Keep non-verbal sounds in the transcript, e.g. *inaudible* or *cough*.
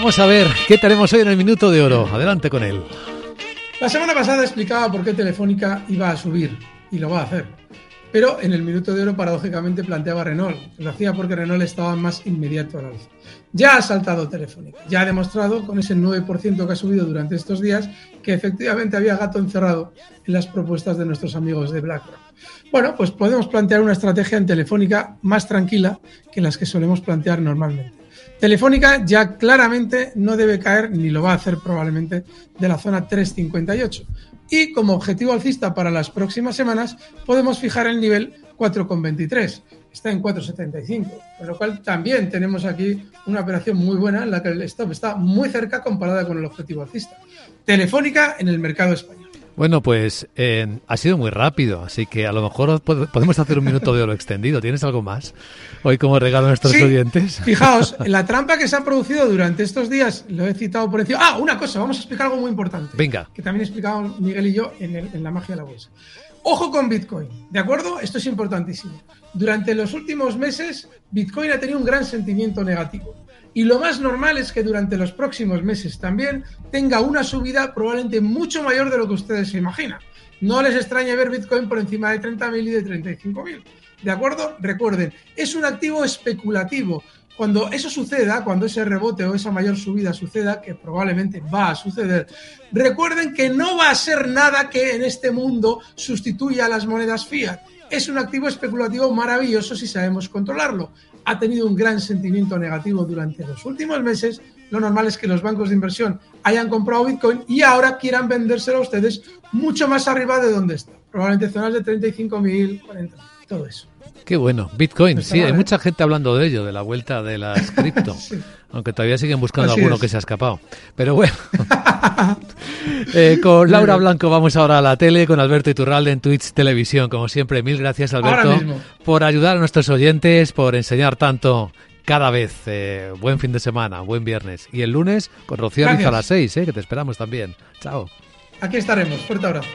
Vamos a ver qué tenemos hoy en el Minuto de Oro. Adelante con él. La semana pasada explicaba por qué Telefónica iba a subir y lo va a hacer. Pero en el minuto de oro, paradójicamente, planteaba Renault. Lo hacía porque Renault estaba más inmediato al alza. Ya ha saltado Telefónica. Ya ha demostrado con ese 9% que ha subido durante estos días que efectivamente había gato encerrado en las propuestas de nuestros amigos de BlackRock. Bueno, pues podemos plantear una estrategia en Telefónica más tranquila que las que solemos plantear normalmente. Telefónica ya claramente no debe caer, ni lo va a hacer probablemente, de la zona 358 y como objetivo alcista para las próximas semanas podemos fijar el nivel 4,23. Está en 4,75, con lo cual también tenemos aquí una operación muy buena en la que el stop está muy cerca comparada con el objetivo alcista. Telefónica en el mercado español. Bueno, pues eh, ha sido muy rápido, así que a lo mejor podemos hacer un minuto de oro extendido. ¿Tienes algo más hoy como regalo a nuestros sí, oyentes? *laughs* Fijaos, *laughs* la trampa que se ha producido durante estos días, lo he citado por encima. Ah, una cosa, vamos a explicar algo muy importante. Venga. Que también explicamos Miguel y yo en, en la magia de la bolsa. Ojo con Bitcoin, ¿de acuerdo? Esto es importantísimo. Durante los últimos meses, Bitcoin ha tenido un gran sentimiento negativo. Y lo más normal es que durante los próximos meses también tenga una subida probablemente mucho mayor de lo que ustedes se imaginan. No les extrañe ver Bitcoin por encima de 30.000 y de 35.000. ¿De acuerdo? Recuerden, es un activo especulativo. Cuando eso suceda, cuando ese rebote o esa mayor subida suceda, que probablemente va a suceder, recuerden que no va a ser nada que en este mundo sustituya a las monedas fiat. Es un activo especulativo maravilloso si sabemos controlarlo ha tenido un gran sentimiento negativo durante los últimos meses, lo normal es que los bancos de inversión hayan comprado Bitcoin y ahora quieran vendérselo a ustedes mucho más arriba de donde está. Probablemente zonas de 35.000, 40, todo eso. Qué bueno, Bitcoin, sí, hay mucha gente hablando de ello, de la vuelta de las *laughs* cripto, aunque todavía siguen buscando alguno que se ha escapado. Pero bueno, *laughs* eh, con Laura Blanco vamos ahora a la tele, con Alberto Iturralde en Twitch Televisión. Como siempre, mil gracias Alberto por ayudar a nuestros oyentes, por enseñar tanto cada vez. Eh, buen fin de semana, buen viernes. Y el lunes con Rocío a las seis, eh, que te esperamos también. Chao. Aquí estaremos. Fuerte abrazo.